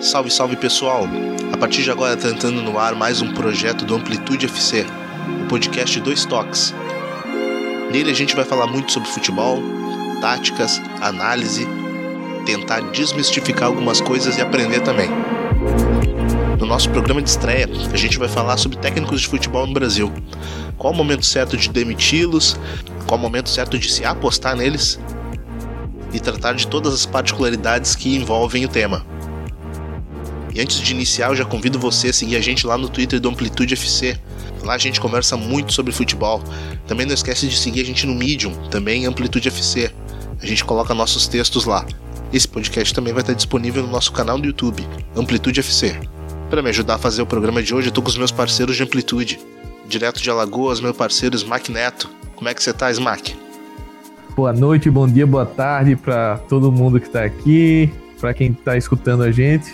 Salve, salve pessoal! A partir de agora está entrando no ar mais um projeto do Amplitude FC, o podcast Dois Toques. Nele a gente vai falar muito sobre futebol, táticas, análise, tentar desmistificar algumas coisas e aprender também. No nosso programa de estreia, a gente vai falar sobre técnicos de futebol no Brasil. Qual o momento certo de demiti-los, qual o momento certo de se apostar neles e tratar de todas as particularidades que envolvem o tema. E antes de iniciar, eu já convido você a seguir a gente lá no Twitter do Amplitude FC. Lá a gente conversa muito sobre futebol. Também não esquece de seguir a gente no Medium, também Amplitude FC. A gente coloca nossos textos lá. Esse podcast também vai estar disponível no nosso canal do YouTube, Amplitude FC. Para me ajudar a fazer o programa de hoje, eu tô com os meus parceiros de Amplitude. Direto de Alagoas, meu parceiro Smack Neto. Como é que você tá, Smack? Boa noite, bom dia, boa tarde para todo mundo que está aqui, para quem está escutando a gente.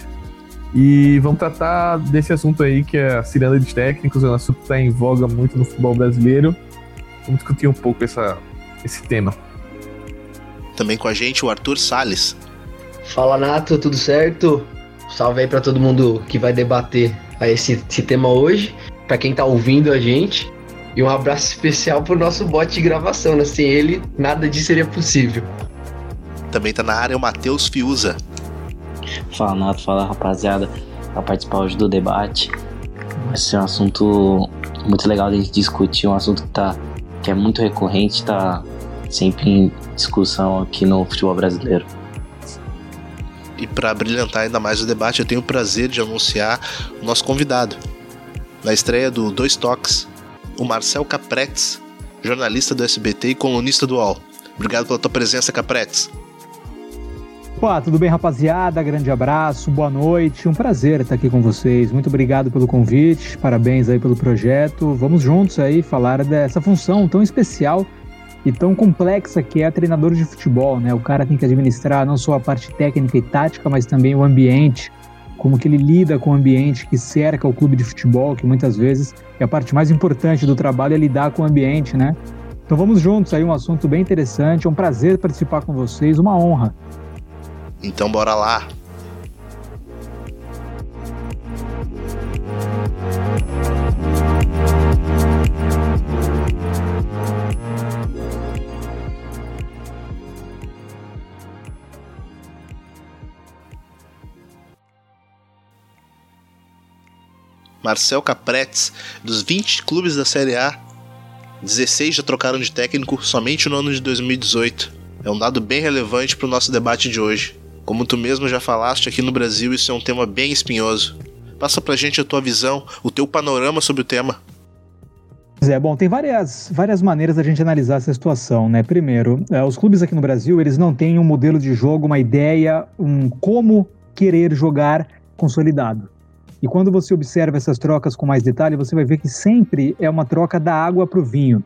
E vamos tratar desse assunto aí, que é a ciranda de técnicos, é um assunto que está em voga muito no futebol brasileiro. Vamos discutir um pouco essa, esse tema. Também com a gente o Arthur Sales. Fala Nato, tudo certo? Salve aí para todo mundo que vai debater esse, esse tema hoje, para quem está ouvindo a gente. E um abraço especial pro nosso bot de gravação, né? Sem ele, nada disso seria possível. Também tá na área o Matheus Fiuza. Fala, Nato, fala rapaziada, para participar hoje do debate. Vai ser um assunto muito legal de discutir, um assunto que, tá, que é muito recorrente, tá sempre em discussão aqui no futebol brasileiro. E para brilhantar ainda mais o debate, eu tenho o prazer de anunciar o nosso convidado. Na estreia do Dois Toques, o Marcel Capretes, jornalista do SBT e colunista do UOL. Obrigado pela tua presença, Capretes. Pô, tudo bem, rapaziada? Grande abraço, boa noite. Um prazer estar aqui com vocês. Muito obrigado pelo convite, parabéns aí pelo projeto. Vamos juntos aí falar dessa função tão especial e tão complexa que é treinador de futebol, né? O cara tem que administrar não só a parte técnica e tática, mas também o ambiente, como que ele lida com o ambiente que cerca o clube de futebol, que muitas vezes é a parte mais importante do trabalho é lidar com o ambiente, né? Então vamos juntos aí, um assunto bem interessante. É um prazer participar com vocês, uma honra. Então bora lá. Marcel Capretes, dos 20 clubes da Série A, 16 já trocaram de técnico somente no ano de 2018. É um dado bem relevante para o nosso debate de hoje. Como tu mesmo já falaste, aqui no Brasil isso é um tema bem espinhoso. Passa pra gente a tua visão, o teu panorama sobre o tema. É, bom, tem várias, várias maneiras da gente analisar essa situação, né? Primeiro, é, os clubes aqui no Brasil, eles não têm um modelo de jogo, uma ideia, um como querer jogar consolidado. E quando você observa essas trocas com mais detalhe, você vai ver que sempre é uma troca da água para o vinho.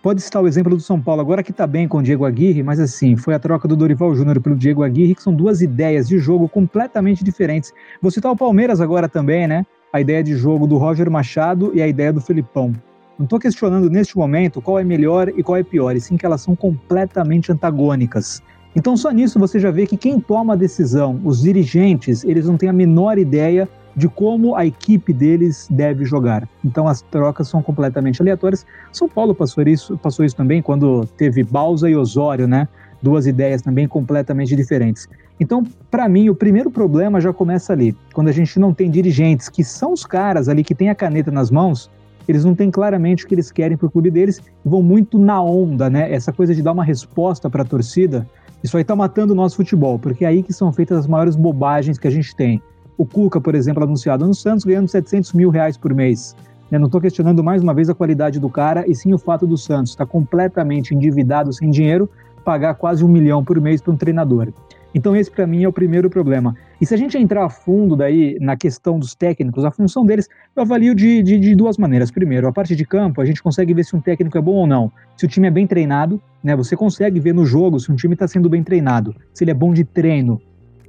Pode citar o exemplo do São Paulo, agora que está bem com o Diego Aguirre, mas assim, foi a troca do Dorival Júnior pelo Diego Aguirre, que são duas ideias de jogo completamente diferentes. Vou citar o Palmeiras agora também, né? A ideia de jogo do Roger Machado e a ideia do Felipão. Não estou questionando neste momento qual é melhor e qual é pior, e sim que elas são completamente antagônicas. Então, só nisso você já vê que quem toma a decisão, os dirigentes, eles não têm a menor ideia de como a equipe deles deve jogar. Então as trocas são completamente aleatórias. São Paulo passou isso, passou isso também quando teve Balsa e Osório, né? Duas ideias também completamente diferentes. Então, para mim, o primeiro problema já começa ali. Quando a gente não tem dirigentes que são os caras ali que têm a caneta nas mãos, eles não têm claramente o que eles querem para o clube deles e vão muito na onda, né? Essa coisa de dar uma resposta para a torcida, isso aí está matando o nosso futebol, porque é aí que são feitas as maiores bobagens que a gente tem. O Cuca, por exemplo, anunciado no Santos, ganhando 700 mil reais por mês. Eu não estou questionando mais uma vez a qualidade do cara, e sim o fato do Santos estar tá completamente endividado, sem dinheiro, pagar quase um milhão por mês para um treinador. Então esse para mim é o primeiro problema. E se a gente entrar a fundo daí na questão dos técnicos, a função deles, eu avalio de, de, de, duas maneiras. Primeiro, a parte de campo, a gente consegue ver se um técnico é bom ou não. Se o time é bem treinado, né? Você consegue ver no jogo se um time está sendo bem treinado, se ele é bom de treino,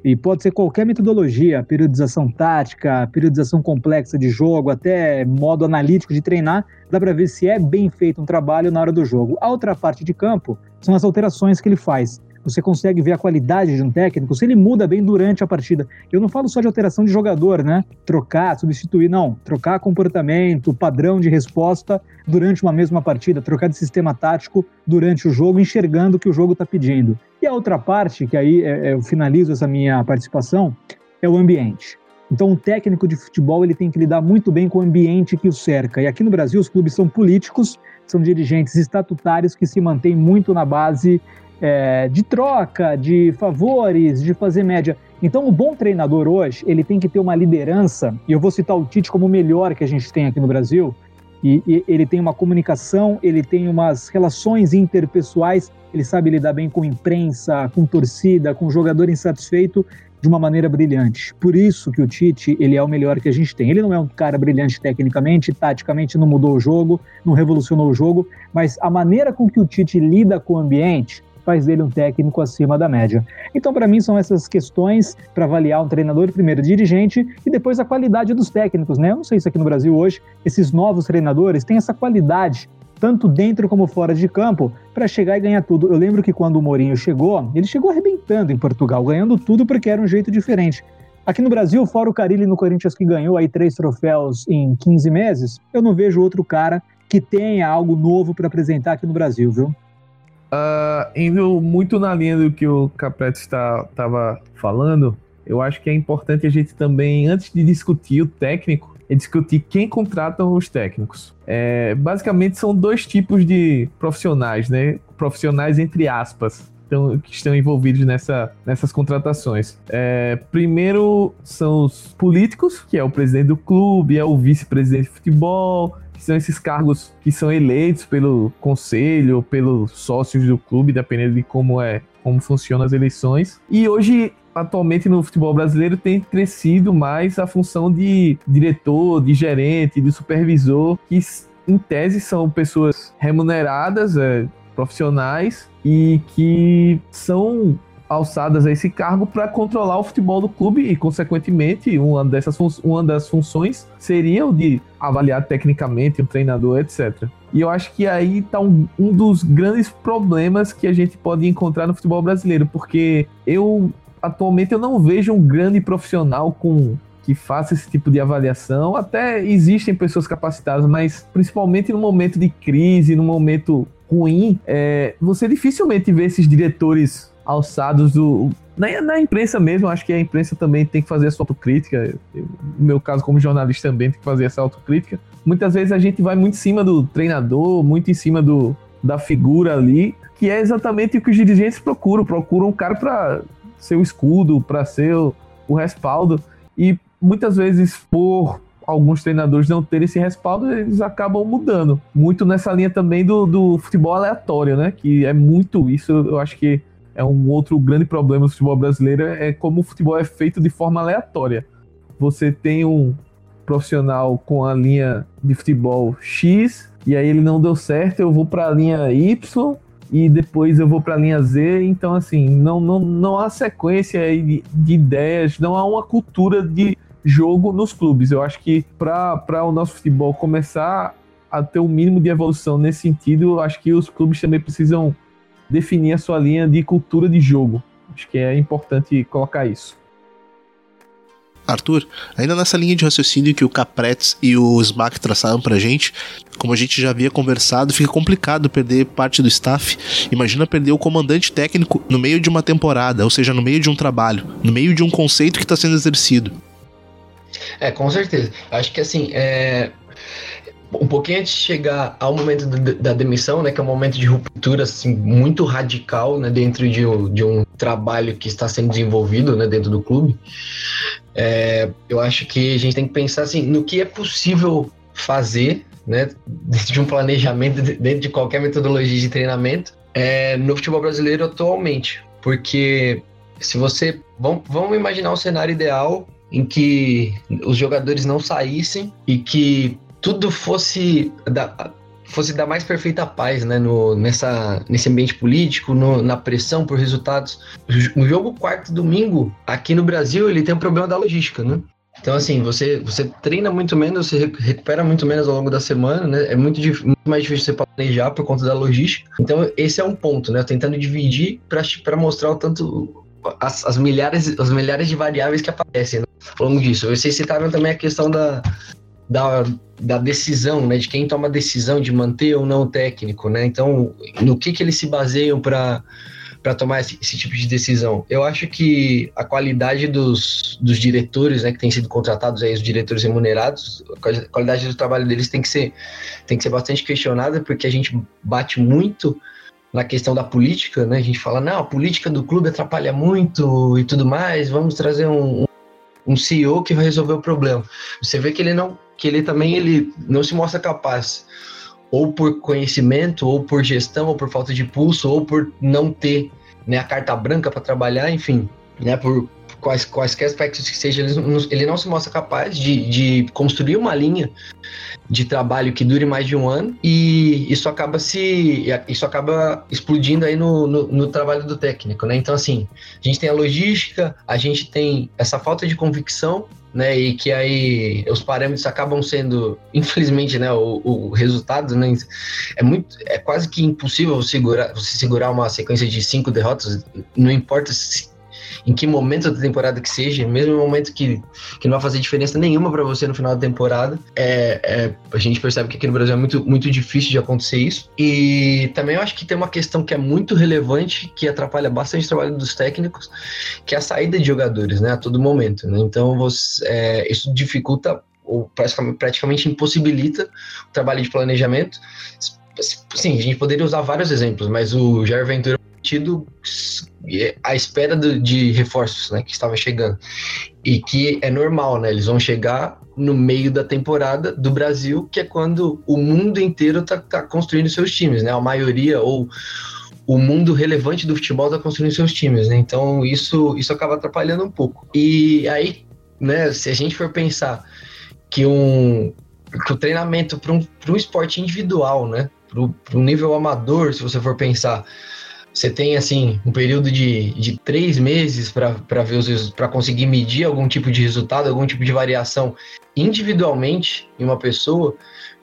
e pode ser qualquer metodologia, periodização tática, periodização complexa de jogo, até modo analítico de treinar, dá para ver se é bem feito um trabalho na hora do jogo. A outra parte de campo são as alterações que ele faz. Você consegue ver a qualidade de um técnico se ele muda bem durante a partida. Eu não falo só de alteração de jogador, né? Trocar, substituir, não. Trocar comportamento, padrão de resposta durante uma mesma partida, trocar de sistema tático durante o jogo, enxergando o que o jogo está pedindo. E a outra parte, que aí é, é, eu finalizo essa minha participação, é o ambiente. Então, um técnico de futebol ele tem que lidar muito bem com o ambiente que o cerca. E aqui no Brasil, os clubes são políticos, são dirigentes estatutários que se mantêm muito na base é, de troca, de favores, de fazer média. Então, o bom treinador hoje, ele tem que ter uma liderança, e eu vou citar o Tite como o melhor que a gente tem aqui no Brasil, e, e ele tem uma comunicação, ele tem umas relações interpessoais, ele sabe lidar bem com imprensa, com torcida, com jogador insatisfeito, de uma maneira brilhante. Por isso que o Tite, ele é o melhor que a gente tem. Ele não é um cara brilhante tecnicamente, taticamente não mudou o jogo, não revolucionou o jogo, mas a maneira com que o Tite lida com o ambiente faz dele um técnico acima da média. Então, para mim, são essas questões para avaliar um treinador, primeiro dirigente e depois a qualidade dos técnicos, né? Eu não sei se aqui no Brasil hoje esses novos treinadores têm essa qualidade tanto dentro como fora de campo, para chegar e ganhar tudo. Eu lembro que quando o Mourinho chegou, ele chegou arrebentando em Portugal, ganhando tudo porque era um jeito diferente. Aqui no Brasil, fora o Carilli no Corinthians que ganhou aí três troféus em 15 meses, eu não vejo outro cara que tenha algo novo para apresentar aqui no Brasil, viu? Uh, indo muito na linha do que o Capete estava falando, eu acho que é importante a gente também, antes de discutir o técnico, é discutir quem contratam os técnicos. É, basicamente são dois tipos de profissionais, né? Profissionais entre aspas. Então, que estão envolvidos nessa, nessas contratações. É, primeiro são os políticos, que é o presidente do clube, é o vice-presidente de futebol, que são esses cargos que são eleitos pelo conselho, pelos sócios do clube, dependendo de como é como funcionam as eleições. E hoje atualmente no futebol brasileiro tem crescido mais a função de diretor, de gerente, de supervisor, que em tese são pessoas remuneradas, é, profissionais e que são alçadas a esse cargo para controlar o futebol do clube e, consequentemente, uma, dessas uma das funções seria o de avaliar tecnicamente o treinador, etc. E eu acho que aí está um, um dos grandes problemas que a gente pode encontrar no futebol brasileiro, porque eu atualmente eu não vejo um grande profissional com que faça esse tipo de avaliação. Até existem pessoas capacitadas, mas principalmente no momento de crise, no momento ruim, é, você dificilmente vê esses diretores alçados do. Na, na imprensa mesmo, acho que a imprensa também tem que fazer a sua autocrítica. no meu caso, como jornalista, também tem que fazer essa autocrítica. Muitas vezes a gente vai muito em cima do treinador, muito em cima do, da figura ali, que é exatamente o que os dirigentes procuram. Procuram um cara para ser o escudo, para ser o, o respaldo. E muitas vezes, por alguns treinadores não terem esse respaldo, eles acabam mudando. Muito nessa linha também do, do futebol aleatório, né? Que é muito isso, eu acho que é um outro grande problema do futebol brasileiro, é como o futebol é feito de forma aleatória. Você tem um profissional com a linha de futebol X, e aí ele não deu certo, eu vou para a linha Y, e depois eu vou para a linha Z. Então, assim, não, não, não há sequência de, de ideias, não há uma cultura de jogo nos clubes. Eu acho que para o nosso futebol começar a ter o um mínimo de evolução nesse sentido, eu acho que os clubes também precisam definir a sua linha de cultura de jogo. Acho que é importante colocar isso. Arthur, ainda nessa linha de raciocínio que o Capretes e o Smack traçaram pra gente, como a gente já havia conversado, fica complicado perder parte do staff. Imagina perder o comandante técnico no meio de uma temporada, ou seja, no meio de um trabalho, no meio de um conceito que está sendo exercido. É, com certeza. Acho que assim, é, um pouquinho antes de chegar ao momento da demissão, né, que é um momento de ruptura assim, muito radical né, dentro de, de um trabalho que está sendo desenvolvido né, dentro do clube, é, eu acho que a gente tem que pensar assim, no que é possível fazer né, dentro de um planejamento, dentro de qualquer metodologia de treinamento é, no futebol brasileiro atualmente. Porque se você. Vamos, vamos imaginar um cenário ideal em que os jogadores não saíssem e que tudo fosse da, fosse dar mais perfeita paz, né, no, nessa, nesse ambiente político, no, na pressão por resultados. O jogo quarto domingo aqui no Brasil ele tem um problema da logística, né? Então, assim, você, você treina muito menos, você recupera muito menos ao longo da semana, né? É muito, muito mais difícil você planejar por conta da logística. Então, esse é um ponto, né? Tentando dividir para mostrar o tanto. As, as, milhares, as milhares de variáveis que aparecem né? ao longo disso. Vocês citaram também a questão da, da, da decisão, né? De quem toma a decisão de manter ou não o técnico, né? Então, no que, que eles se baseiam para para tomar esse, esse, tipo de decisão. Eu acho que a qualidade dos, dos diretores, né, que têm sido contratados aí, os diretores remunerados, a qualidade do trabalho deles tem que ser, tem que ser bastante questionada, porque a gente bate muito na questão da política, né? A gente fala, não, a política do clube atrapalha muito e tudo mais, vamos trazer um, um CEO que vai resolver o problema. Você vê que ele não, que ele também ele não se mostra capaz ou por conhecimento, ou por gestão, ou por falta de pulso, ou por não ter né, a carta branca para trabalhar, enfim, né, por quais, quaisquer aspectos que seja, ele não, ele não se mostra capaz de, de construir uma linha de trabalho que dure mais de um ano e isso acaba se isso acaba explodindo aí no, no, no, trabalho do técnico, né? Então assim, a gente tem a logística, a gente tem essa falta de convicção né? E que aí os parâmetros acabam sendo, infelizmente, né? O, o resultado, né? É muito, é quase que impossível segurar, você segurar uma sequência de cinco derrotas. Não importa se, em que momento da temporada que seja, mesmo no momento que, que não vai fazer diferença nenhuma para você no final da temporada, é, é, a gente percebe que aqui no Brasil é muito, muito difícil de acontecer isso. E também eu acho que tem uma questão que é muito relevante, que atrapalha bastante o trabalho dos técnicos, que é a saída de jogadores, né, a todo momento. Né? Então, você, é, isso dificulta ou praticamente impossibilita o trabalho de planejamento. Sim, a gente poderia usar vários exemplos, mas o Jair Ventura tido à espera do, de reforços, né, que estava chegando. E que é normal, né? Eles vão chegar no meio da temporada do Brasil, que é quando o mundo inteiro está tá construindo seus times, né? A maioria ou o mundo relevante do futebol está construindo seus times, né? Então isso isso acaba atrapalhando um pouco. E aí, né? Se a gente for pensar que um que o treinamento para um, um esporte individual, né? Para um nível amador, se você for pensar, você tem assim um período de, de três meses para ver os para conseguir medir algum tipo de resultado, algum tipo de variação individualmente em uma pessoa,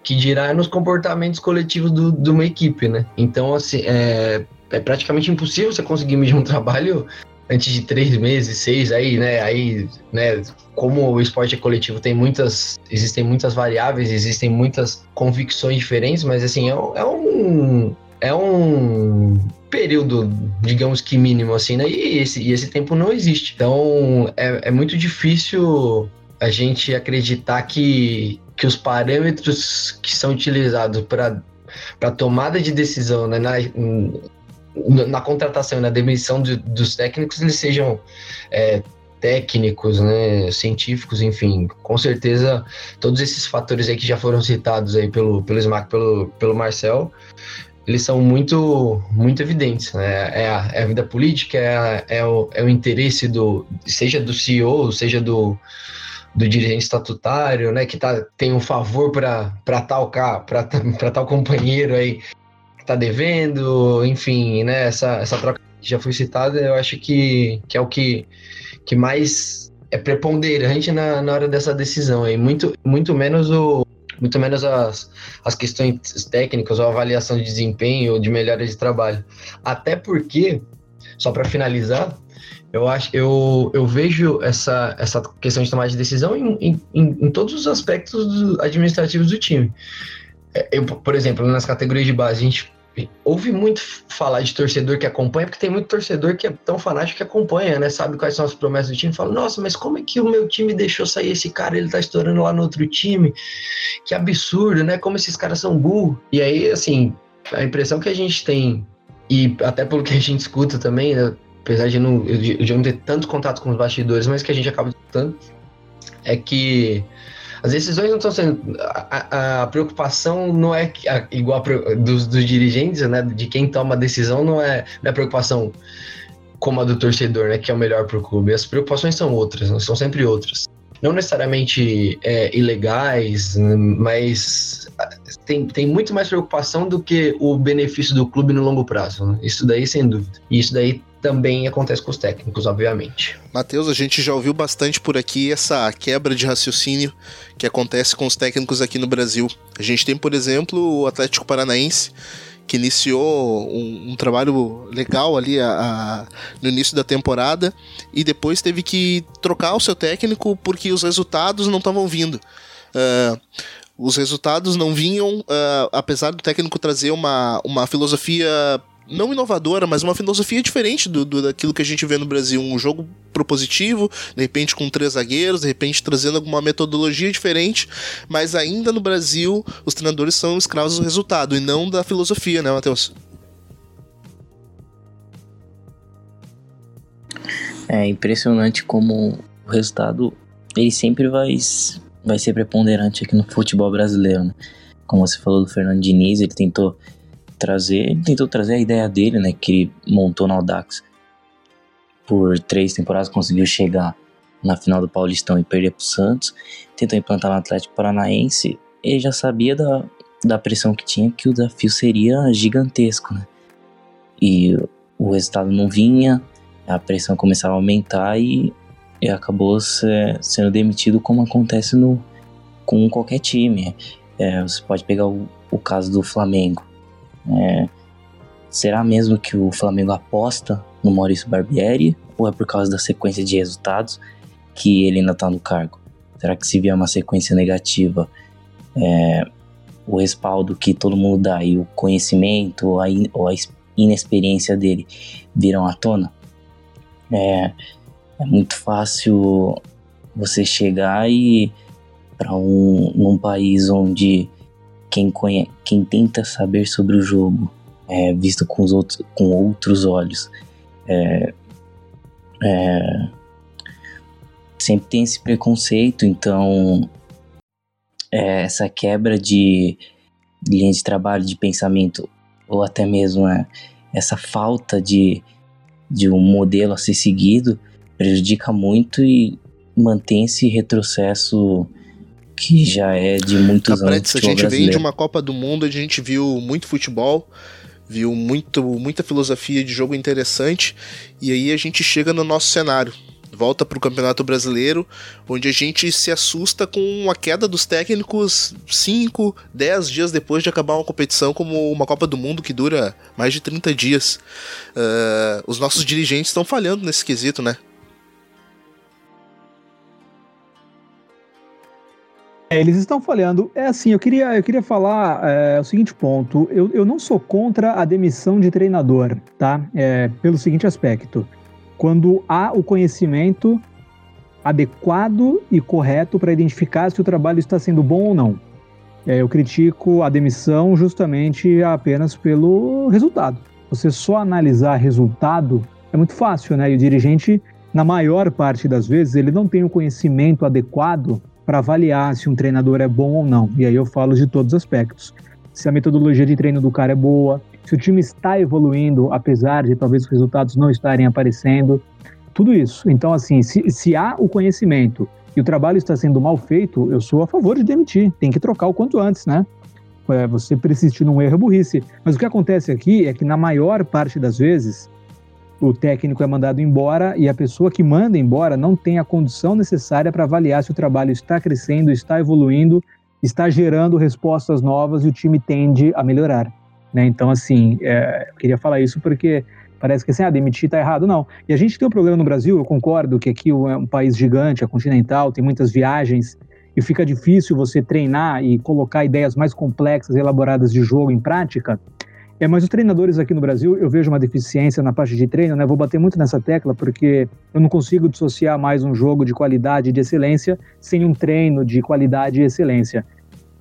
que dirá nos comportamentos coletivos do, de uma equipe, né? Então, assim, é, é praticamente impossível você conseguir medir um trabalho antes de três meses, seis, aí, né? Aí, né? Como o esporte é coletivo, tem muitas, existem muitas variáveis, existem muitas convicções diferentes, mas assim, é, é um é um período, digamos que mínimo, assim, né? E esse, e esse tempo não existe. Então, é, é muito difícil a gente acreditar que, que os parâmetros que são utilizados para para tomada de decisão né, na, na contratação e na demissão de, dos técnicos eles sejam é, técnicos, né, científicos, enfim, com certeza todos esses fatores aí que já foram citados aí pelo pelo Smack, pelo pelo Marcel, eles são muito, muito evidentes. Né? É, a, é a vida política, é, a, é, o, é o interesse do, seja do CEO, seja do, do dirigente estatutário, né, que tá, tem um favor para tal para tal companheiro aí que tá devendo, enfim, né, essa, essa troca que já foi citada, eu acho que, que é o que, que mais é preponderante na, na hora dessa decisão aí, muito, muito menos o, muito menos as, as questões técnicas ou avaliação de desempenho ou de melhora de trabalho. Até porque, só para finalizar, eu acho eu, eu vejo essa, essa questão de tomar de decisão em, em, em todos os aspectos do, administrativos do time. É, eu, por exemplo, nas categorias de base, a gente ouve muito falar de torcedor que acompanha, porque tem muito torcedor que é tão fanático que acompanha, né? Sabe quais são as promessas do time? Fala, nossa, mas como é que o meu time deixou sair esse cara? Ele tá estourando lá no outro time. Que absurdo, né? Como esses caras são burros. E aí, assim, a impressão que a gente tem, e até pelo que a gente escuta também, né? apesar de, não, de não ter tanto contato com os bastidores, mas que a gente acaba escutando, é que as decisões não estão sendo. A, a, preocupação não é igual a, dos, dos, dirigentes, né? De quem toma a decisão, não é, não é preocupação como a do torcedor, né? Que é o melhor para o clube. As preocupações são outras, né, são sempre outras. Não necessariamente é, ilegais, mas tem, tem muito mais preocupação do que o benefício do clube no longo prazo. Né? Isso daí, sem dúvida. E isso daí também acontece com os técnicos, obviamente. Matheus, a gente já ouviu bastante por aqui essa quebra de raciocínio que acontece com os técnicos aqui no Brasil. A gente tem, por exemplo, o Atlético Paranaense, que iniciou um, um trabalho legal ali a, a, no início da temporada e depois teve que trocar o seu técnico porque os resultados não estavam vindo. Uh, os resultados não vinham, uh, apesar do técnico trazer uma, uma filosofia não inovadora, mas uma filosofia diferente do, do, daquilo que a gente vê no Brasil. Um jogo propositivo, de repente com três zagueiros, de repente trazendo alguma metodologia diferente, mas ainda no Brasil os treinadores são escravos do resultado e não da filosofia, né, Matheus? É impressionante como o resultado ele sempre vai, vai ser preponderante aqui no futebol brasileiro. Né? Como você falou do Fernando Diniz, ele tentou trazer, ele tentou trazer a ideia dele, né, que ele montou no Audax por três temporadas, conseguiu chegar na final do Paulistão e perder para o Santos, tentou implantar no Atlético Paranaense, ele já sabia da, da pressão que tinha, que o desafio seria gigantesco, né? E o resultado não vinha, a pressão começava a aumentar e, e acabou se, sendo demitido como acontece no, com qualquer time. É, você pode pegar o, o caso do Flamengo. É, será mesmo que o Flamengo aposta no Maurício Barbieri ou é por causa da sequência de resultados que ele ainda está no cargo? Será que se vier uma sequência negativa, é, o respaldo que todo mundo dá e o conhecimento ou a, in, ou a inexperiência dele viram à tona? É, é muito fácil você chegar e para um num país onde quem, conhe, quem tenta saber sobre o jogo é visto com, os outros, com outros olhos. É, é, sempre tem esse preconceito, então é, essa quebra de linha de trabalho, de pensamento, ou até mesmo é, essa falta de, de um modelo a ser seguido prejudica muito e mantém esse retrocesso que já é de muitos a anos. A gente vem de uma Copa do Mundo, a gente viu muito futebol, viu muito, muita filosofia de jogo interessante, e aí a gente chega no nosso cenário. Volta para o Campeonato Brasileiro, onde a gente se assusta com a queda dos técnicos 5, 10 dias depois de acabar uma competição como uma Copa do Mundo que dura mais de 30 dias. Uh, os nossos dirigentes estão falhando nesse quesito, né? É, eles estão falhando. É assim, eu queria, eu queria falar é, o seguinte ponto. Eu, eu não sou contra a demissão de treinador, tá? É, pelo seguinte aspecto. Quando há o conhecimento adequado e correto para identificar se o trabalho está sendo bom ou não. É, eu critico a demissão justamente apenas pelo resultado. Você só analisar resultado é muito fácil, né? E o dirigente, na maior parte das vezes, ele não tem o conhecimento adequado para avaliar se um treinador é bom ou não. E aí eu falo de todos os aspectos. Se a metodologia de treino do cara é boa, se o time está evoluindo, apesar de talvez os resultados não estarem aparecendo, tudo isso. Então, assim, se, se há o conhecimento e o trabalho está sendo mal feito, eu sou a favor de demitir. Tem que trocar o quanto antes, né? É, você persistir num erro é burrice. Mas o que acontece aqui é que, na maior parte das vezes, o técnico é mandado embora e a pessoa que manda embora não tem a condição necessária para avaliar se o trabalho está crescendo, está evoluindo, está gerando respostas novas e o time tende a melhorar. Né? Então, assim, é, eu queria falar isso porque parece que assim, ah, demitir está errado. Não. E a gente tem um problema no Brasil, eu concordo que aqui é um país gigante, é continental, tem muitas viagens e fica difícil você treinar e colocar ideias mais complexas, elaboradas de jogo em prática. É, mas os treinadores aqui no Brasil, eu vejo uma deficiência na parte de treino, né? Vou bater muito nessa tecla porque eu não consigo dissociar mais um jogo de qualidade e de excelência sem um treino de qualidade e excelência.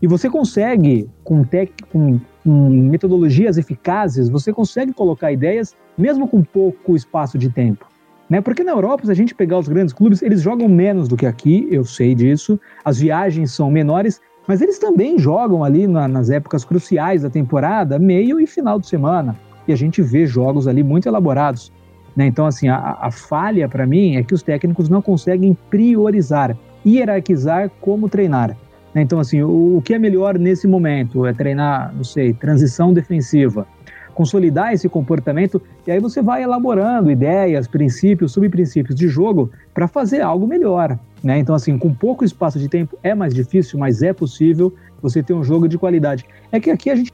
E você consegue, com, tec, com, com metodologias eficazes, você consegue colocar ideias mesmo com pouco espaço de tempo. Né? Porque na Europa, se a gente pegar os grandes clubes, eles jogam menos do que aqui, eu sei disso, as viagens são menores mas eles também jogam ali na, nas épocas cruciais da temporada, meio e final de semana. E a gente vê jogos ali muito elaborados. Né? Então, assim, a, a falha para mim é que os técnicos não conseguem priorizar, hierarquizar como treinar. Né? Então, assim, o, o que é melhor nesse momento é treinar, não sei, transição defensiva consolidar esse comportamento e aí você vai elaborando ideias, princípios, subprincípios de jogo para fazer algo melhor. Né? Então, assim, com pouco espaço de tempo é mais difícil, mas é possível você ter um jogo de qualidade. É que aqui a gente.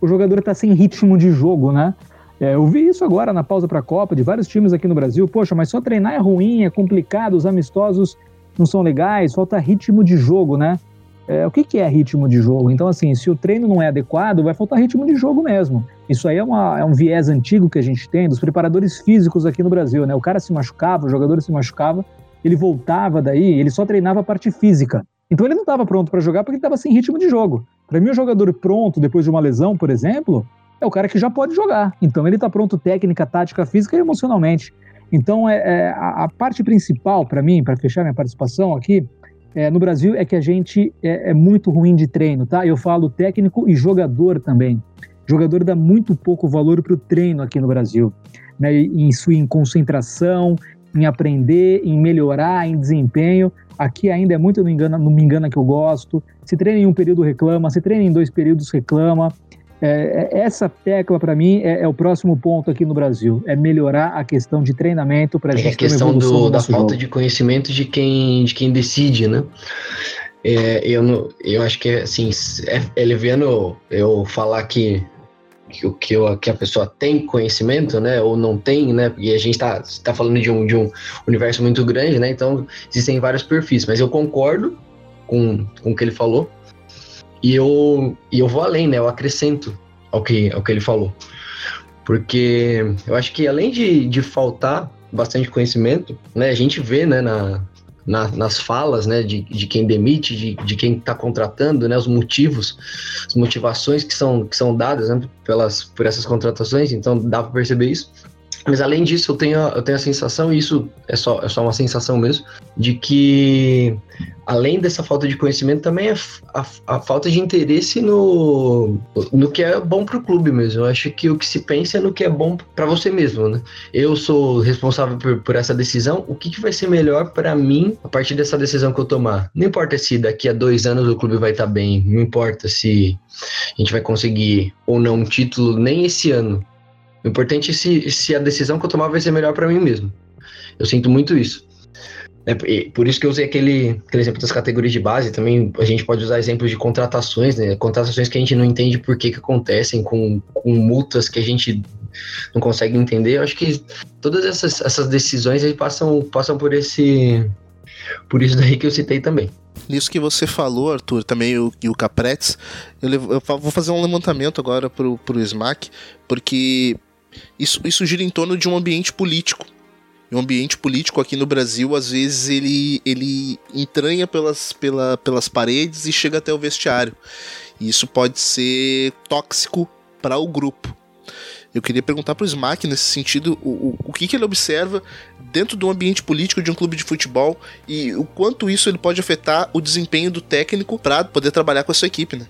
O jogador está sem ritmo de jogo, né? É, eu vi isso agora na pausa para a Copa, de vários times aqui no Brasil. Poxa, mas só treinar é ruim, é complicado, os amistosos não são legais, falta ritmo de jogo, né? É, o que, que é ritmo de jogo? Então, assim, se o treino não é adequado, vai faltar ritmo de jogo mesmo. Isso aí é, uma, é um viés antigo que a gente tem dos preparadores físicos aqui no Brasil, né? O cara se machucava, o jogador se machucava, ele voltava daí, ele só treinava a parte física. Então ele não estava pronto para jogar porque ele estava sem ritmo de jogo. Para mim, o jogador pronto depois de uma lesão, por exemplo, é o cara que já pode jogar. Então ele está pronto técnica, tática, física e emocionalmente. Então é, é a, a, parte principal para mim, para fechar minha participação aqui, é, no Brasil é que a gente é, é, muito ruim de treino, tá? Eu falo técnico e jogador também. jogador dá muito pouco valor para o treino aqui no Brasil, né? Em sua concentração, em aprender, em melhorar, em desempenho. Aqui ainda é muito não, engana, não me engana que eu gosto. Se treina em um período reclama, se treina em dois períodos reclama. É, é, essa tecla, para mim, é, é, o próximo ponto aqui no Brasil. É melhorar a questão de treinamento para a é gente É a questão do, da falta jogo. de conhecimento de quem, de quem decide, né? É, eu, eu acho que, assim, é, é leviano eu falar que que, que, eu, que a pessoa tem conhecimento, né, ou não tem, né, e a gente está tá falando de um, de um universo muito grande, né, então existem vários perfis, mas eu concordo com, com o que ele falou, e eu, e eu vou além, né? Eu acrescento ao que, ao que ele falou. Porque eu acho que além de, de faltar bastante conhecimento, né? A gente vê, né, na, na, nas falas, né, de, de quem demite, de, de quem está contratando, né, os motivos, as motivações que são, que são dadas né, pelas, por essas contratações, então dá para perceber isso. Mas além disso, eu tenho, eu tenho a sensação, e isso é só, é só uma sensação mesmo, de que além dessa falta de conhecimento, também é a, a, falta de interesse no, no que é bom para o clube mesmo. Eu acho que o que se pensa é no que é bom para você mesmo, né? Eu sou responsável por, por essa decisão. O que, que vai ser melhor para mim a partir dessa decisão que eu tomar? Não importa se daqui a dois anos o clube vai estar tá bem, não importa se a gente vai conseguir ou não um título nem esse ano. O importante é se, se a decisão que eu tomar vai ser melhor para mim mesmo. Eu sinto muito isso. É, por isso que eu usei aquele, aquele exemplo das categorias de base. Também a gente pode usar exemplos de contratações, né? Contratações que a gente não entende por que, que acontecem, com, com multas que a gente não consegue entender. Eu acho que todas essas, essas decisões aí passam, passam por esse. Por isso daí que eu citei também. Nisso que você falou, Arthur, também o, e o Capretes, eu, eu, vou fazer um levantamento agora pro, pro SMAC, porque isso, isso gira em torno de um ambiente político. E o ambiente político aqui no Brasil, às vezes, ele, ele entranha pelas, pela, pelas paredes e chega até o vestiário. E isso pode ser tóxico para o grupo. Eu queria perguntar para o Smack, nesse sentido, o, o, o que, que ele observa dentro do ambiente político de um clube de futebol e o quanto isso ele pode afetar o desempenho do técnico para poder trabalhar com a sua equipe, né?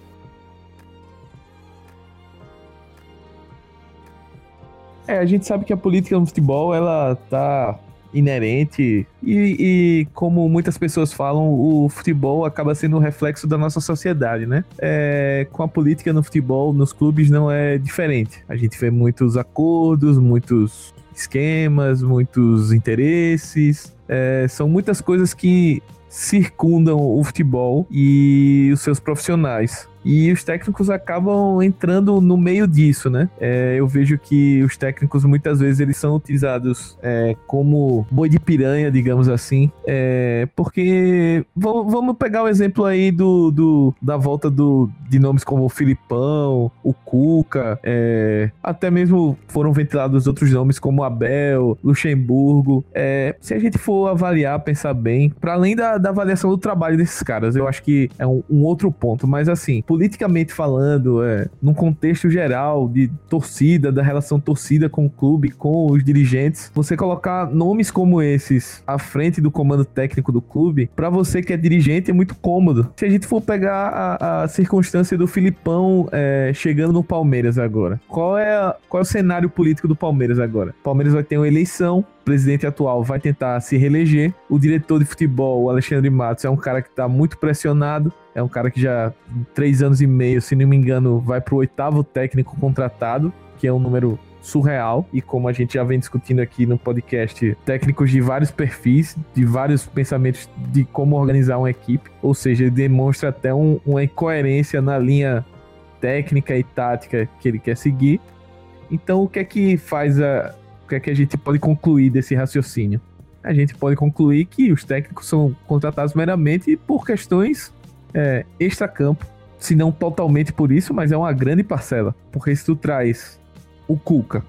É, a gente sabe que a política no futebol, ela tá inerente e, e, como muitas pessoas falam, o futebol acaba sendo um reflexo da nossa sociedade, né? É, com a política no futebol, nos clubes não é diferente. A gente vê muitos acordos, muitos esquemas, muitos interesses. É, são muitas coisas que circundam o futebol e os seus profissionais. E os técnicos acabam entrando no meio disso, né? É, eu vejo que os técnicos muitas vezes eles são utilizados é, como boi de piranha, digamos assim, é, porque vamos pegar o exemplo aí do, do da volta do, de nomes como o Filipão, o Cuca, é, até mesmo foram ventilados outros nomes como Abel, Luxemburgo. É, se a gente for avaliar, pensar bem, para além da, da avaliação do trabalho desses caras, eu acho que é um, um outro ponto, mas assim, politicamente falando, é, num contexto geral de torcida, da relação torcida com o clube, com os dirigentes, você colocar nomes como esses à frente do comando técnico do clube, para você que é dirigente é muito cômodo. Se a gente for pegar a, a circunstância do Filipão é, chegando no Palmeiras agora, qual é, qual é o cenário político do Palmeiras agora? O Palmeiras vai ter uma eleição, presidente atual vai tentar se reeleger. O diretor de futebol, o Alexandre Matos, é um cara que está muito pressionado. É um cara que já três anos e meio, se não me engano, vai para o oitavo técnico contratado, que é um número surreal. E como a gente já vem discutindo aqui no podcast, técnicos de vários perfis, de vários pensamentos de como organizar uma equipe. Ou seja, ele demonstra até um, uma incoerência na linha técnica e tática que ele quer seguir. Então, o que é que faz a. O que é que a gente pode concluir desse raciocínio? A gente pode concluir que os técnicos são contratados meramente por questões é, extra-campo. Se não totalmente por isso, mas é uma grande parcela. Porque se tu traz o Cuca,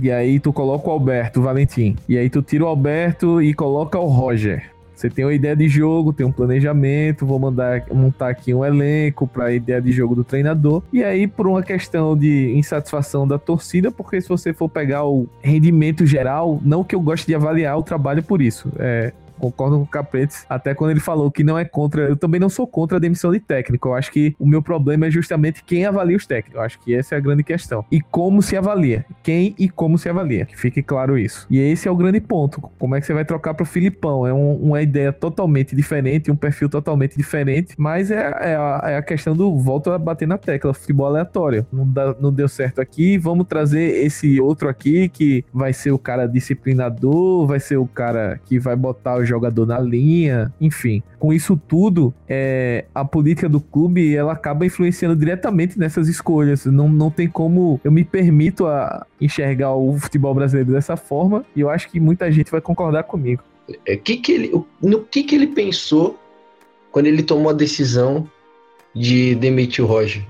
e aí tu coloca o Alberto, o Valentim, e aí tu tira o Alberto e coloca o Roger. Você tem uma ideia de jogo, tem um planejamento, vou mandar montar aqui um elenco para a ideia de jogo do treinador. E aí, por uma questão de insatisfação da torcida, porque se você for pegar o rendimento geral, não que eu goste de avaliar o trabalho por isso, é, concordo com o Capretes, até quando ele falou que não é contra. Eu também não sou contra a demissão de técnico. Eu acho que o meu problema é justamente quem avalia os técnicos. Eu acho que essa é a grande questão. E como se avalia. Quem e como se avalia. Que fique claro isso. E esse é o grande ponto. Como é que você vai trocar pro Filipão? É um, uma ideia totalmente diferente, um perfil totalmente diferente. Mas é, é, a, é a questão do volto a bater na tecla. Futebol aleatório. Não, dá, não deu certo aqui. Vamos trazer esse outro aqui que vai ser o cara disciplinador, vai ser o cara que vai botar o jogador na linha, enfim. Com isso tudo, é, a política do clube ela acaba influenciando diretamente nessas escolhas. Não, não tem como eu me permito a enxergar o futebol brasileiro dessa forma e eu acho que muita gente vai concordar comigo. É, que que ele, no que, que ele pensou quando ele tomou a decisão de demitir o Roger?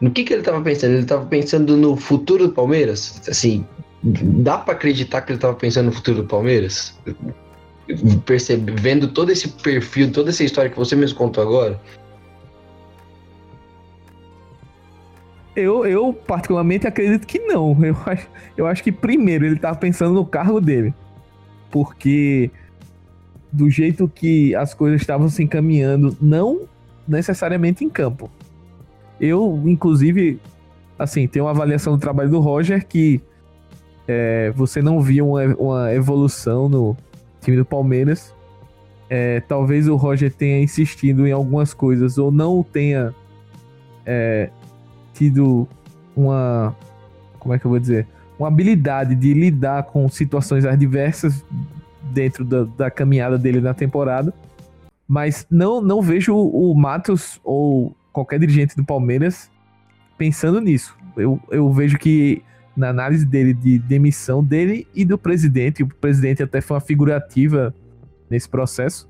No que, que ele estava pensando? Ele estava pensando no futuro do Palmeiras? Assim, dá para acreditar que ele estava pensando no futuro do Palmeiras? Percebendo todo esse perfil, toda essa história que você mesmo contou agora? Eu, eu particularmente acredito que não. Eu acho, eu acho que primeiro ele estava pensando no cargo dele. Porque do jeito que as coisas estavam se encaminhando, não necessariamente em campo. Eu, inclusive, assim, tenho uma avaliação do trabalho do Roger que é, você não via uma, uma evolução no, time do Palmeiras. É, talvez o Roger tenha insistido em algumas coisas ou não tenha é, tido uma. Como é que eu vou dizer? Uma habilidade de lidar com situações adversas dentro da, da caminhada dele na temporada. Mas não, não vejo o, Matos ou qualquer dirigente do Palmeiras pensando nisso. Eu, eu vejo que na análise dele de demissão dele e do presidente. O presidente até foi uma figurativa nesse processo.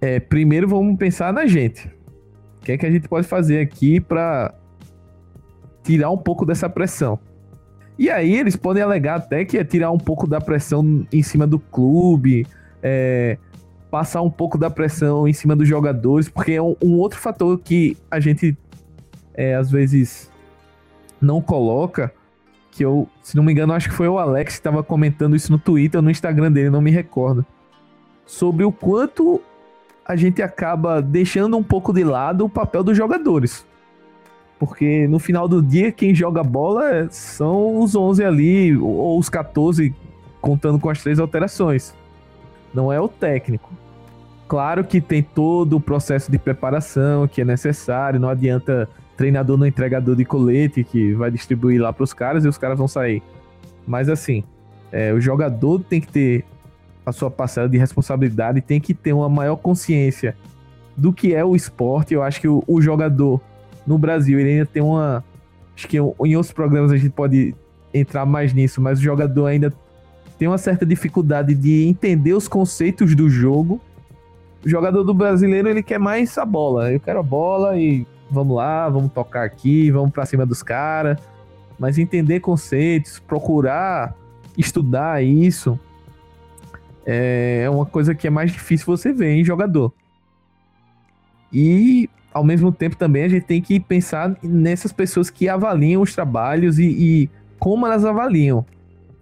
É, primeiro vamos pensar na gente. O que é que a gente pode fazer aqui para tirar um pouco dessa pressão? E aí eles podem alegar até que é tirar um pouco da pressão em cima do clube, é, passar um pouco da pressão em cima dos jogadores, porque é um, um outro fator que a gente é, às vezes não coloca que eu, se não me engano, acho que foi o Alex que estava comentando isso no Twitter no Instagram dele, não me recordo. Sobre o quanto a gente acaba deixando um pouco de lado o papel dos jogadores. Porque no final do dia, quem joga bola são os 11 ali, ou os 14, contando com as três alterações. Não é o técnico. Claro que tem todo o processo de preparação que é necessário, não adianta treinador no entregador de colete que vai distribuir lá para os caras e os caras vão sair. Mas assim, é, o jogador tem que ter a sua parcela de responsabilidade, tem que ter uma maior consciência do que é o esporte. Eu acho que o, o jogador no Brasil ele ainda tem uma. Acho que em outros programas a gente pode entrar mais nisso, mas o jogador ainda tem uma certa dificuldade de entender os conceitos do jogo. O jogador do brasileiro ele quer mais a bola. Eu quero a bola e vamos lá, vamos tocar aqui, vamos para cima dos caras. Mas entender conceitos, procurar estudar isso é uma coisa que é mais difícil você ver em jogador. E ao mesmo tempo também a gente tem que pensar nessas pessoas que avaliam os trabalhos e, e como elas avaliam.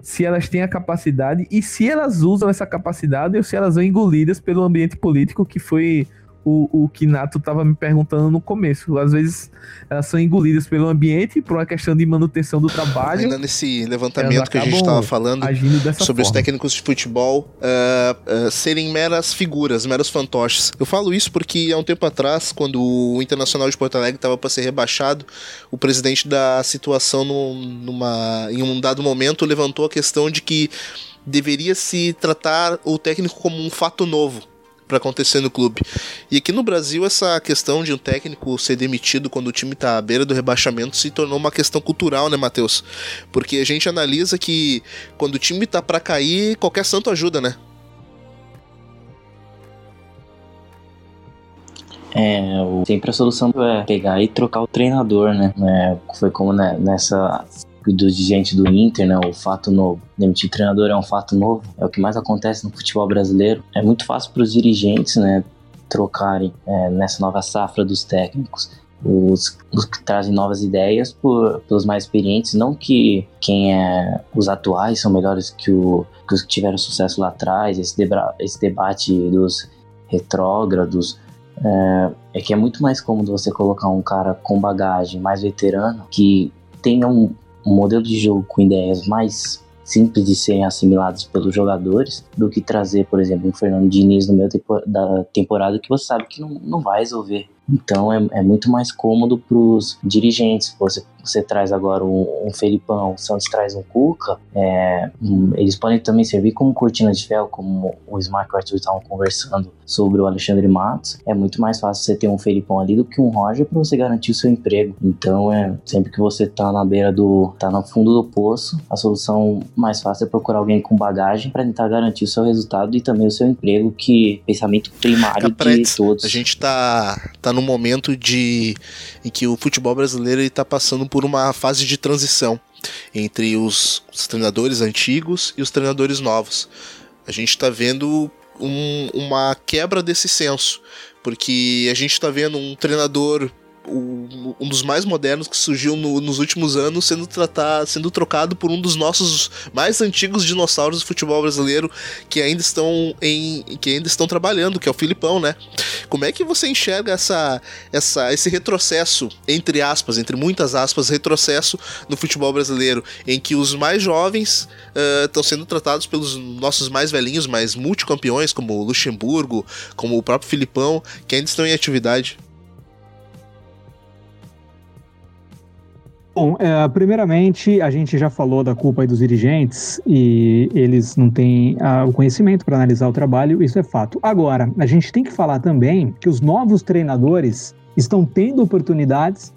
Se elas têm a capacidade e se elas usam essa capacidade ou se elas são engolidas pelo ambiente político que foi o, o que Nato estava me perguntando no começo. Às vezes elas são engolidas pelo ambiente por uma questão de manutenção do trabalho. Ainda nesse levantamento que a gente estava falando sobre forma. os técnicos de futebol uh, uh, serem meras figuras, meros fantoches. Eu falo isso porque há um tempo atrás, quando o Internacional de Porto Alegre estava para ser rebaixado, o presidente da situação no, numa, em um dado momento levantou a questão de que deveria se tratar o técnico como um fato novo para acontecer no clube. E aqui no Brasil, essa questão de um técnico ser demitido quando o time está à beira do rebaixamento se tornou uma questão cultural, né, Matheus? Porque a gente analisa que quando o time está para cair, qualquer santo ajuda, né? É, sempre a solução é pegar e trocar o treinador, né? É, foi como né, nessa do dirigente do Inter, né, o fato novo. Demitir treinador é um fato novo, é o que mais acontece no futebol brasileiro. É muito fácil para os dirigentes, né, trocarem é, nessa nova safra dos técnicos. Os, os, que trazem novas ideias por, pelos mais experientes, não que quem é os atuais são melhores que, o, que os que tiveram sucesso lá atrás, esse, debra, esse debate dos retrógrados, é, é, que é muito mais cômodo você colocar um cara com bagagem mais veterano que tenha um, um modelo de jogo com ideias mais simples de serem assimiladas pelos jogadores do que trazer, por exemplo, um Fernando Diniz no meio da temporada que você sabe que não, não vai resolver. Então é, é muito mais cômodo para os dirigentes. Você, você traz agora um, um Felipão, o Santos traz um Cuca, é, um, eles podem também servir como cortina de ferro, como o Smart e o Arthur estavam conversando sobre o Alexandre Matos. É muito mais fácil você ter um Felipão ali do que um Roger para você garantir o seu emprego. Então é sempre que você tá na beira do. tá no fundo do poço, a solução mais fácil é procurar alguém com bagagem para tentar garantir o seu resultado e também o seu emprego, que pensamento primário Capretes, de todos. A gente tá, tá num momento de em que o futebol brasileiro está passando por uma fase de transição entre os, os treinadores antigos e os treinadores novos. A gente está vendo um, uma quebra desse senso, porque a gente está vendo um treinador o, um dos mais modernos que surgiu no, nos últimos anos sendo, tratado, sendo trocado por um dos nossos mais antigos dinossauros do futebol brasileiro que ainda estão em que ainda estão trabalhando, que é o Filipão, né? Como é que você enxerga essa, essa esse retrocesso entre aspas, entre muitas aspas, retrocesso no futebol brasileiro, em que os mais jovens uh, estão sendo tratados pelos nossos mais velhinhos, mais multicampeões, como o Luxemburgo, como o próprio Filipão, que ainda estão em atividade? Bom, é, primeiramente, a gente já falou da culpa dos dirigentes e eles não têm ah, o conhecimento para analisar o trabalho, isso é fato. Agora, a gente tem que falar também que os novos treinadores estão tendo oportunidades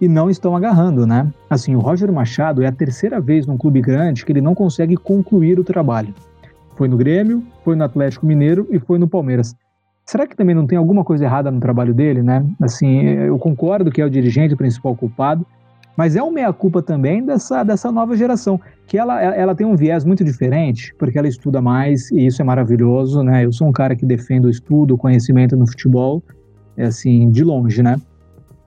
e não estão agarrando, né? Assim, o Roger Machado é a terceira vez num clube grande que ele não consegue concluir o trabalho. Foi no Grêmio, foi no Atlético Mineiro e foi no Palmeiras. Será que também não tem alguma coisa errada no trabalho dele, né? Assim, eu concordo que é o dirigente o principal culpado, mas é uma meia-culpa também dessa, dessa nova geração, que ela, ela tem um viés muito diferente, porque ela estuda mais, e isso é maravilhoso, né? Eu sou um cara que defende o estudo, o conhecimento no futebol, é assim, de longe, né?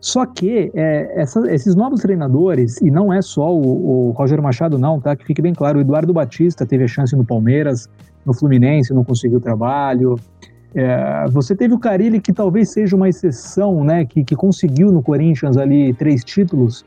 Só que é, essa, esses novos treinadores, e não é só o, o, Roger Machado, não, tá? Que fique bem claro, o Eduardo Batista teve a chance no Palmeiras, no Fluminense, não conseguiu trabalho. É, você teve o Carilli, que talvez seja uma exceção, né? Que, que conseguiu no Corinthians ali três títulos,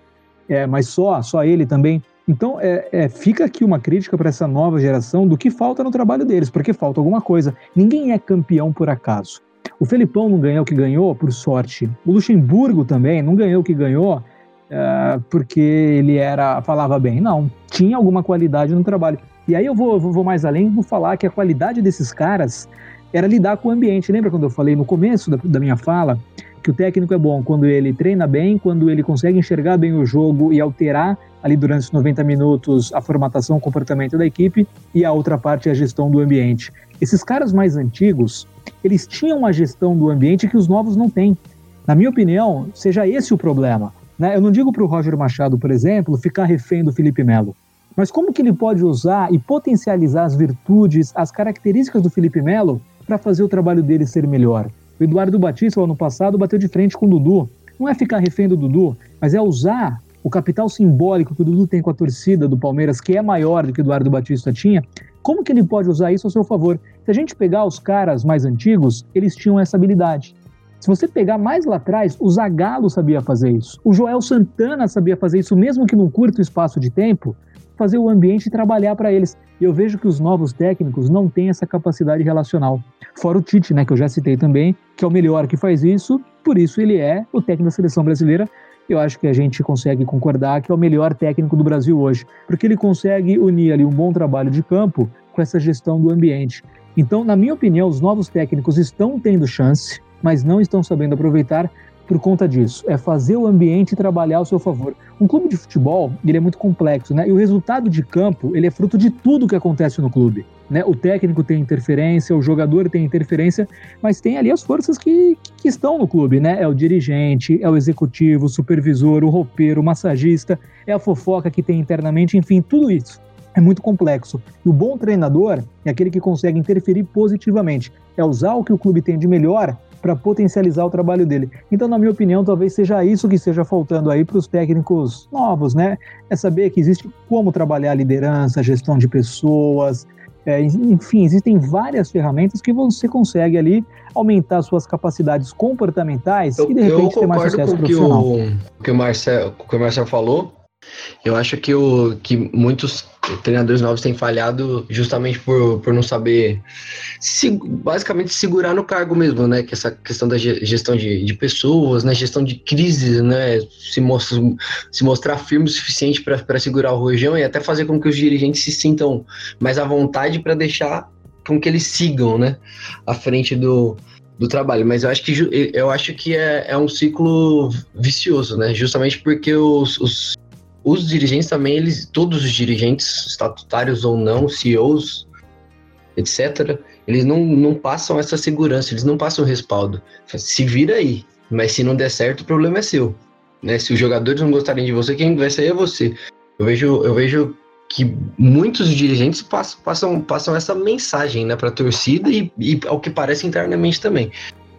é, mas só, só ele também. Então, é, é, fica aqui uma crítica para essa nova geração do que falta no trabalho deles, porque falta alguma coisa. Ninguém é campeão por acaso. O Felipão não ganhou o que ganhou por sorte. O Luxemburgo também não ganhou o que ganhou é, porque ele era falava bem. Não, tinha alguma qualidade no trabalho. E aí eu vou, vou mais além, vou falar que a qualidade desses caras era lidar com o ambiente. Lembra quando eu falei no começo da, da minha fala que o técnico é bom quando ele treina bem, quando ele consegue enxergar bem o jogo e alterar ali durante os 90 minutos a formatação, o comportamento da equipe e a outra parte é a gestão do ambiente. Esses caras mais antigos, eles tinham uma gestão do ambiente que os novos não têm. Na minha opinião, seja esse o problema. Né? Eu não digo para o Roger Machado, por exemplo, ficar refém do Felipe Melo. Mas como que ele pode usar e potencializar as virtudes, as características do Felipe Melo para fazer o trabalho dele ser melhor? O Eduardo Batista, ano passado, bateu de frente com o Dudu. Não é ficar refém do Dudu, mas é usar o capital simbólico que o Dudu tem com a torcida do Palmeiras, que é maior do que o Eduardo Batista tinha. Como que ele pode usar isso a seu favor? Se a gente pegar os caras mais antigos, eles tinham essa habilidade. Se você pegar mais lá atrás, o Zagallo sabia fazer isso. O Joel Santana sabia fazer isso, mesmo que num curto espaço de tempo, fazer o ambiente trabalhar para eles. E eu vejo que os novos técnicos não têm essa capacidade relacional. Fora o Tite, né, que eu já citei também, que é o melhor que faz isso, por isso ele é o técnico da seleção brasileira. Eu acho que a gente consegue concordar que é o melhor técnico do Brasil hoje, porque ele consegue unir ali um bom trabalho de campo com essa gestão do ambiente. Então, na minha opinião, os novos técnicos estão tendo chance, mas não estão sabendo aproveitar por conta disso. É fazer o ambiente trabalhar ao seu favor. Um clube de futebol, ele é muito complexo, né? E o resultado de campo, ele é fruto de tudo que acontece no clube. Né? O técnico tem interferência, o jogador tem interferência, mas tem ali as forças que, que estão no clube, né? É o dirigente, é o executivo, o supervisor, o roupeiro, o massagista, é a fofoca que tem internamente, enfim, tudo isso é muito complexo. E o bom treinador é aquele que consegue interferir positivamente, é usar o que o clube tem de melhor para potencializar o trabalho dele. Então, na minha opinião, talvez seja isso que esteja faltando aí para os técnicos novos, né? É saber que existe como trabalhar a liderança, gestão de pessoas, é, enfim, existem várias ferramentas que você consegue ali aumentar suas capacidades comportamentais eu, e de repente ter mais sucesso com profissional. O, que o que o Marcel falou, eu acho que, o, que muitos treinadores novos têm falhado justamente por, por não saber se, basicamente segurar no cargo mesmo, né? Que essa questão da gestão de, de pessoas, né? Gestão de crises, né? Se, se mostrar firme o suficiente para segurar o rojão e até fazer com que os dirigentes se sintam mais à vontade para deixar com que eles sigam, né? À frente do, do trabalho. Mas eu acho que eu acho que é, é um ciclo vicioso, né? Justamente porque os, os os dirigentes também, eles, todos os dirigentes, estatutários ou não, CEOs, etc., eles não, não passam essa segurança, eles não passam respaldo. Se vira aí, mas se não der certo, o problema é seu. Né? Se os jogadores não gostarem de você, quem vai sair é você. Eu vejo, eu vejo que muitos dirigentes passam, passam, passam essa mensagem né, para a torcida e, e, ao que parece internamente também.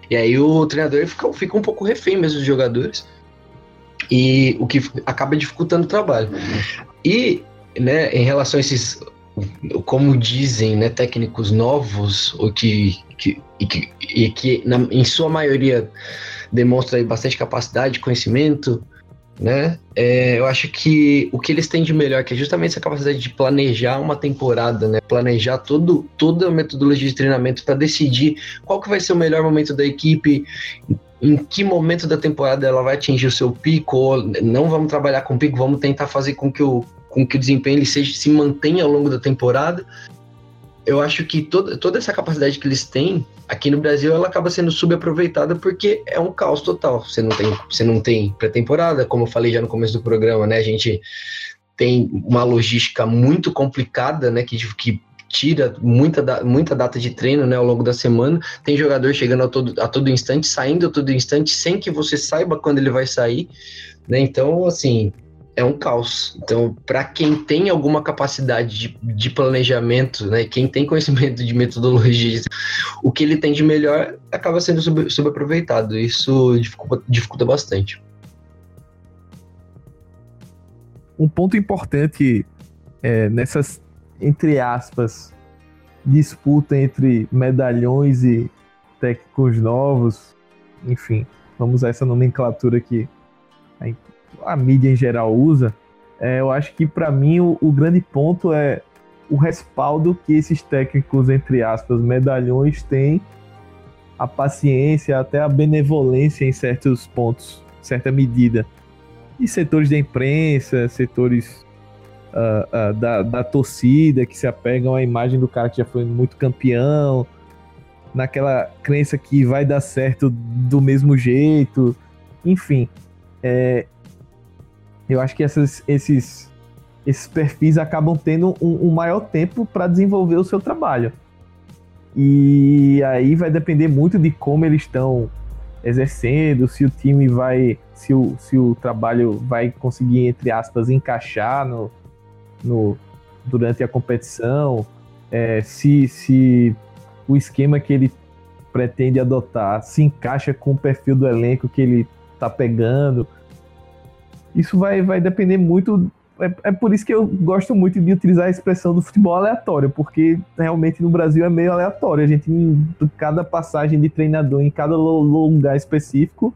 E aí o treinador fica, fica um pouco refém mesmo dos jogadores e o que acaba dificultando o trabalho. E, né, em relação a esses, como dizem, né, técnicos novos, o que, que, e que, e que na, em sua maioria demonstra bastante capacidade, conhecimento, né? É, eu acho que o que eles têm de melhor, que é justamente essa capacidade de planejar uma temporada, né? Planejar todo, toda a metodologia de treinamento para decidir qual que vai ser o melhor momento da equipe, em que momento da temporada ela vai atingir o seu pico, ou não vamos trabalhar com pico, vamos tentar fazer com que o, com que o desempenho ele seja, se mantenha ao longo da temporada. Eu acho que toda, toda essa capacidade que eles têm aqui no Brasil ela acaba sendo subaproveitada porque é um caos total. Você não tem, você não tem pré-temporada, como eu falei já no começo do programa, né? A gente tem uma logística muito complicada, né? Que, que tira muita, muita data de treino né, ao longo da semana. Tem jogador chegando a todo, a todo instante, saindo a todo instante, sem que você saiba quando ele vai sair. Né? Então, assim, é um caos. Então, para quem tem alguma capacidade de, de planejamento, né, quem tem conhecimento de metodologia, o que ele tem de melhor acaba sendo sub, subaproveitado. Isso dificulta, dificulta bastante. Um ponto importante é, nessas entre aspas, disputa entre medalhões e técnicos novos, enfim, vamos usar essa nomenclatura que a, mídia em geral usa. É, eu acho que para mim o, o grande ponto é o respaldo que esses técnicos, entre aspas, medalhões têm, a paciência, até a benevolência em certos pontos, certa medida. E setores da imprensa, setores uh, uh, da, da torcida, que se apegam à imagem do cara que já foi muito campeão, naquela crença que vai dar certo do mesmo jeito, enfim. É, eu acho que essas, esses, esses perfis acabam tendo um, um maior tempo para desenvolver o seu trabalho. E aí vai depender muito de como eles estão exercendo, se o time vai, se o, se o trabalho vai conseguir, entre aspas, encaixar no, no, durante a competição, é, se, se o esquema que ele pretende adotar se encaixa com o perfil do elenco que ele está pegando. Isso vai, vai depender muito é, é, por isso que eu gosto muito de utilizar a expressão do futebol aleatório, porque realmente no Brasil é meio aleatório. A gente, cada passagem de treinador, em cada lugar específico,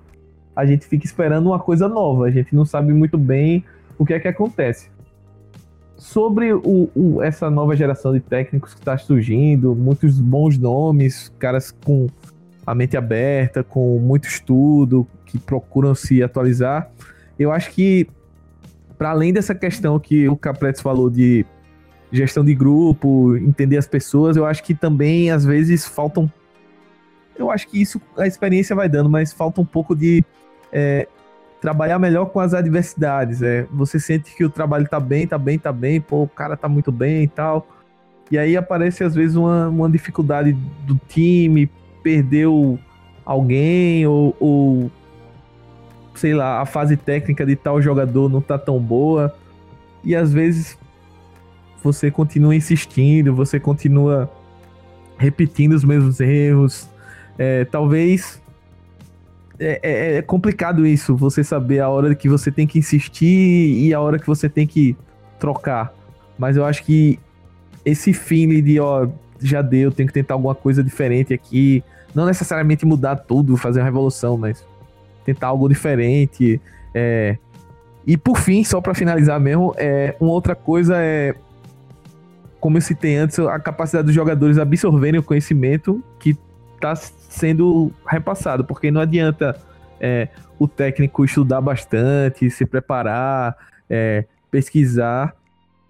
a gente fica esperando uma coisa nova. A gente não sabe muito bem o que é que acontece. Sobre o, o, essa nova geração de técnicos que está surgindo, muitos bons nomes, caras com a mente aberta, com muito estudo, que procuram se atualizar. Eu acho que para além dessa questão que o Capretes falou de gestão de grupo, entender as pessoas, eu acho que também às vezes faltam. Eu acho que isso a experiência vai dando, mas falta um pouco de é, trabalhar melhor com as adversidades. É, você sente que o trabalho tá bem, tá bem, tá bem, pô, o cara tá muito bem e tal. E aí aparece às vezes uma, uma dificuldade do time, perdeu alguém ou, ou sei lá, a fase técnica de tal jogador não tá tão boa. E às vezes você continua insistindo, você continua repetindo os mesmos erros. É, talvez é, é, é, complicado isso, você saber a hora que você tem que insistir e a hora que você tem que trocar. Mas eu acho que esse feeling de, ó, já deu, tenho que tentar alguma coisa diferente aqui. Não necessariamente mudar tudo, fazer uma revolução, mas tentar algo diferente. É... E por fim, só para finalizar mesmo, é, uma outra coisa é, como eu citei antes, a capacidade dos jogadores absorverem o conhecimento está sendo repassado, porque não adianta é, o técnico estudar bastante, se preparar, é, pesquisar,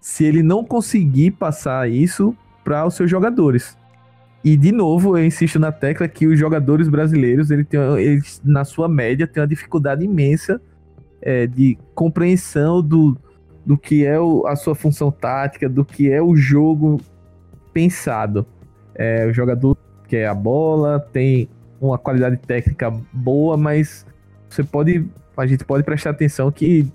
se ele não conseguir passar isso para os seus jogadores. E de novo, eu insisto na tecla que os jogadores brasileiros, ele tem, eles, na sua média, têm uma dificuldade imensa é, de compreensão do, do que é o, a sua função tática, do que é o jogo pensado. É, o jogador quer a bola, tem uma qualidade técnica boa, mas você pode, a gente pode prestar atenção que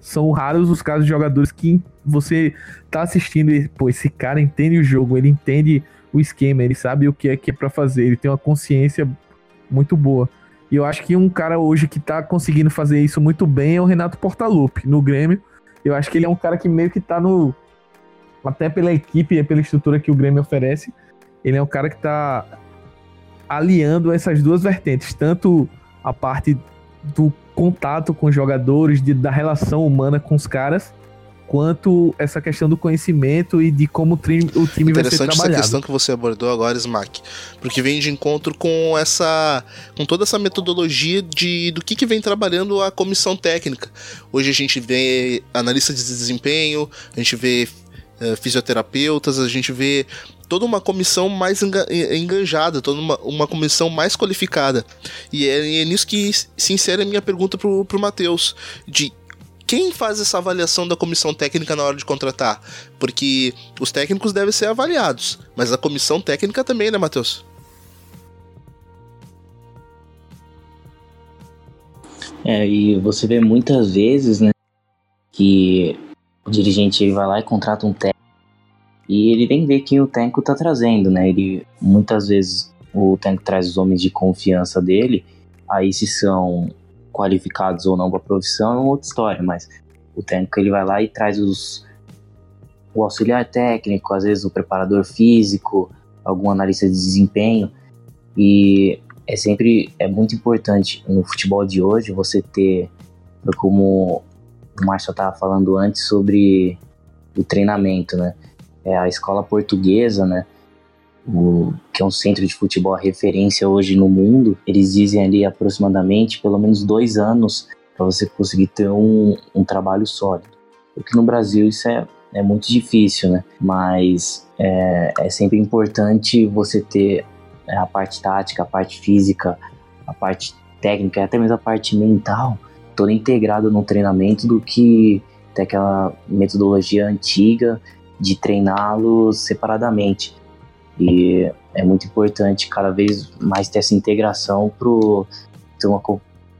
são raros os casos de jogadores que você tá assistindo e, pô, esse cara entende o jogo, ele entende o esquema, ele sabe o que é que é para fazer, ele tem uma consciência muito boa. E eu acho que um cara hoje que tá conseguindo fazer isso muito bem é o Renato Portaluppi, no Grêmio. Eu acho que ele é um cara que meio que tá no. Até pela equipe, pela estrutura que o Grêmio oferece, ele é um cara que tá aliando essas duas vertentes, tanto a parte do contato com os jogadores, de, da relação humana com os caras, quanto essa questão do conhecimento e de como o time, o time vai ser trabalhado. Interessante essa questão que você abordou agora, Smack, porque vem de encontro com essa, com toda essa metodologia de do que, que vem trabalhando a comissão técnica. Hoje a gente vê analista de desempenho, a gente vê uh, fisioterapeutas, a gente vê toda uma comissão mais enganjada, toda uma, uma comissão mais qualificada. E é, é nisso que se insere a minha pergunta pro, pro Matheus, de quem faz essa avaliação da comissão técnica na hora de contratar? Porque os técnicos devem ser avaliados, mas a comissão técnica também, né, Matheus? É, e você vê muitas vezes, né, que o dirigente vai lá e contrata um técnico e ele nem vê quem o técnico tá trazendo, né? Ele muitas vezes o técnico traz os homens de confiança dele, aí se são qualificados ou não para a profissão é uma outra história, mas o técnico ele vai lá e traz os o auxiliar técnico, às vezes o preparador físico, algum analista de desempenho e é sempre é muito importante no futebol de hoje você ter como o Márcio estava falando antes sobre o treinamento, né? É a escola portuguesa, né? o, que é um centro de futebol referência hoje no mundo, eles dizem ali aproximadamente pelo menos dois anos para você conseguir ter um, um trabalho sólido. Porque no Brasil isso é, é muito difícil, né? Mas é, é sempre importante você ter é, a parte tática, a parte física, a parte técnica, até mesmo a parte mental, toda integrada no treinamento do que ter aquela metodologia antiga de treiná-los separadamente. E é muito importante cada vez mais ter essa integração para ter uma,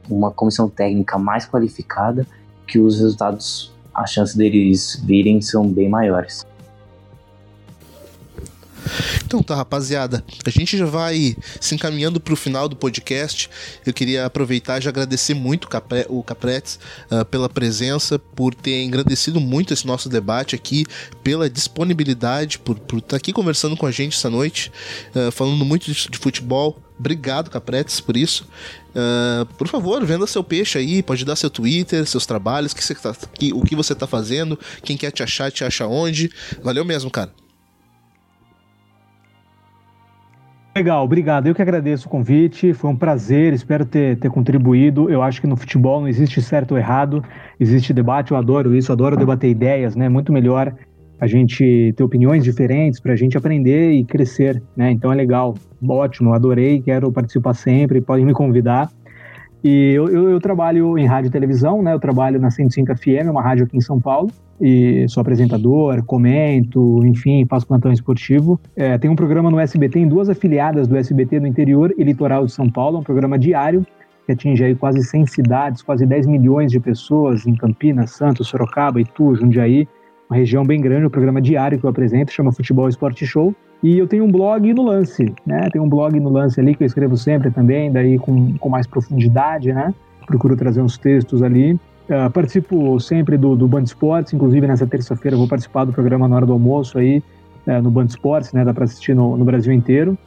uma comissão técnica mais qualificada que os resultados, a chance deles virem são bem maiores. Então tá, rapaziada, a gente já vai se encaminhando para o final do podcast. Eu queria aproveitar e agradecer muito o Capretes uh, pela presença, por ter engrandecido muito esse nosso debate aqui, pela disponibilidade, por estar tá aqui conversando com a gente essa noite, uh, falando muito de, de, futebol. Obrigado, Capretes, por isso. Uh, por favor, venda seu peixe aí, pode dar seu Twitter, seus trabalhos, que tá, que, o que você está fazendo, quem quer te achar, te acha onde. Valeu mesmo, cara. Legal, obrigado. Eu que agradeço o convite. Foi um prazer, espero ter, ter contribuído. Eu acho que no futebol não existe certo ou errado, existe debate. Eu adoro isso, adoro debater ideias, né? Muito melhor a gente ter opiniões diferentes para a gente aprender e crescer, né? Então é legal, ótimo, adorei, quero participar sempre, podem me convidar. E eu, eu, eu, trabalho em rádio e televisão, né? Eu trabalho na 105 FM, uma rádio aqui em São Paulo, e sou apresentador, comento, enfim, faço plantão esportivo. É, tem um programa no SBT, em duas afiliadas do SBT no interior e litoral de São Paulo, um programa diário que atinge aí quase 100 cidades, quase 10 milhões de pessoas em Campinas, Santos, Sorocaba, Itu, Jundiaí, uma região bem grande, um programa diário que eu apresento, chama Futebol Esporte Show. E eu tenho um blog no Lance, né? Tem um blog no Lance ali que eu escrevo sempre também, daí com, com mais profundidade, né? Procuro trazer uns textos ali. Uh, participo sempre do, do Band Esportes, inclusive nessa terça-feira vou participar do programa na hora do almoço aí, uh, no Band Esportes, né? Dá para assistir no, no, Brasil inteiro.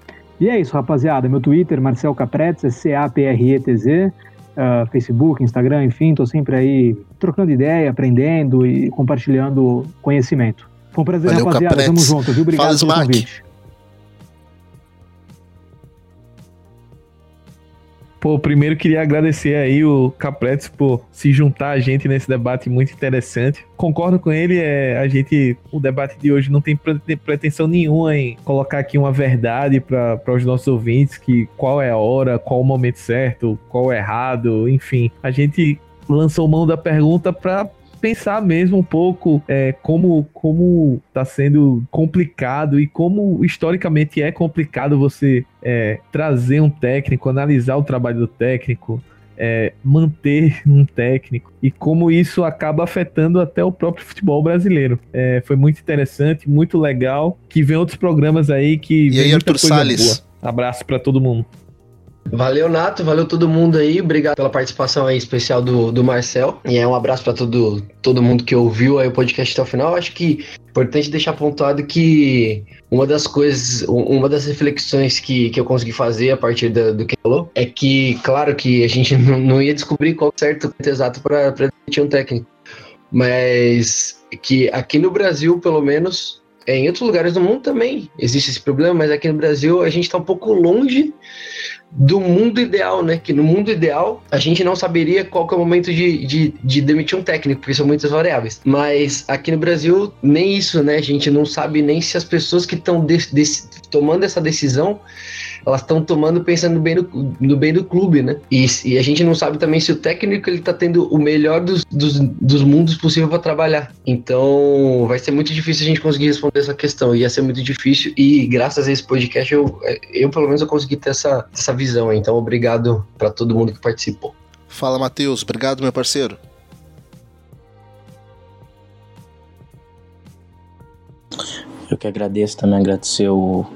E é isso, rapaziada. Meu Twitter, Marcel Capretes, é C-A-P-R-E-T-Z. Uh, Facebook, Instagram, enfim, tô sempre aí trocando ideia, aprendendo e compartilhando conhecimento. Foi um prazer, Valeu, rapaziada. Capretes. Tamo junto, viu? Obrigado Fala, pelo convite. Pô, primeiro queria agradecer aí o Capretes por se juntar a gente nesse debate muito interessante. Concordo com ele, é, a gente, o debate de hoje não tem pretensão nenhuma em colocar aqui uma verdade para os nossos ouvintes, que qual é a hora, qual o momento certo, qual é errado, enfim. A gente lançou mão da pergunta para pensar mesmo um pouco é, como como está sendo complicado e como historicamente é complicado você é, trazer um técnico, analisar o trabalho do técnico, é, manter um técnico e como isso acaba afetando até o próprio futebol brasileiro. É, foi muito interessante, muito legal. Que vem outros programas aí que. E aí, Arthur Salles? Boa. Abraço para todo mundo. Valeu, Nato. Valeu todo mundo aí. Obrigado pela participação aí especial do, do Marcel. E é um abraço para todo, todo mundo que ouviu aí o podcast até o final. Acho que é importante deixar pontuado que uma das coisas, uma das reflexões que, que eu consegui fazer a partir da, do que falou é que, claro, que a gente não, não ia descobrir qual é certo exato para um técnico. Mas que aqui no Brasil, pelo menos, é, em outros lugares do mundo também existe esse problema, mas aqui no Brasil a gente está um pouco longe do mundo ideal, né? Que no mundo ideal a gente não saberia qual é o momento de, de, de, demitir um técnico, porque são muitas variáveis. Mas aqui no Brasil, nem isso, né? A gente não sabe nem se as pessoas que estão tomando essa decisão elas estão tomando pensando no bem do, no bem do clube, né? E, e, a gente não sabe também se o técnico ele tá tendo o melhor dos, dos, dos mundos possível para trabalhar. Então vai ser muito difícil a gente conseguir responder essa questão. Ia ser muito difícil e graças a esse podcast eu, eu pelo menos eu consegui ter essa, essa visão. Então obrigado para todo mundo que participou. Fala, Matheus. Obrigado, meu parceiro. Eu que agradeço também, agradecer o,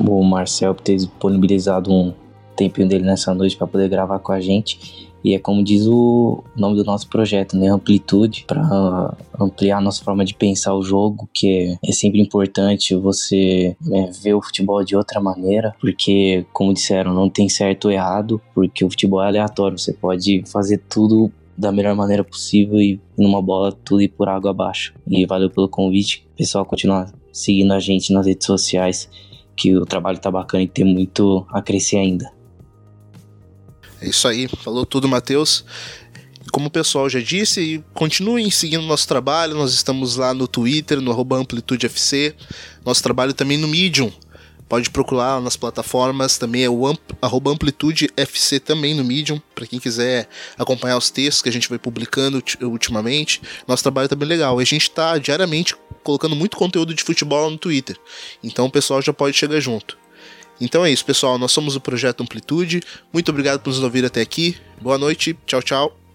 o Marcel por ter disponibilizado um tempinho dele nessa noite para poder gravar com a gente. E é como diz o nome do nosso projeto, né? Amplitude, para ampliar a nossa forma de pensar o jogo, que é, é sempre importante você né, ver o futebol de outra maneira, porque, como disseram, não tem certo ou errado, porque o futebol é aleatório, você pode fazer tudo da melhor maneira possível e numa bola tudo ir por água abaixo. E valeu pelo convite, pessoal, continuar seguindo a gente nas redes sociais que o trabalho tá bacana e tem muito a crescer ainda. É isso aí, falou tudo, Matheus. Como o pessoal já disse, continuem seguindo nosso trabalho. Nós estamos lá no Twitter, no AmplitudeFC. Nosso trabalho também no Medium. Pode procurar nas plataformas, também é o amp, AmplitudeFC também no Medium, para quem quiser acompanhar os textos que a gente vai publicando ultimamente. Nosso trabalho tá bem legal. E a gente está diariamente colocando muito conteúdo de futebol no Twitter. Então o pessoal já pode chegar junto. Então é isso, pessoal. Nós somos o Projeto Amplitude. Muito obrigado por nos ouvir até aqui. Boa noite. Tchau, tchau.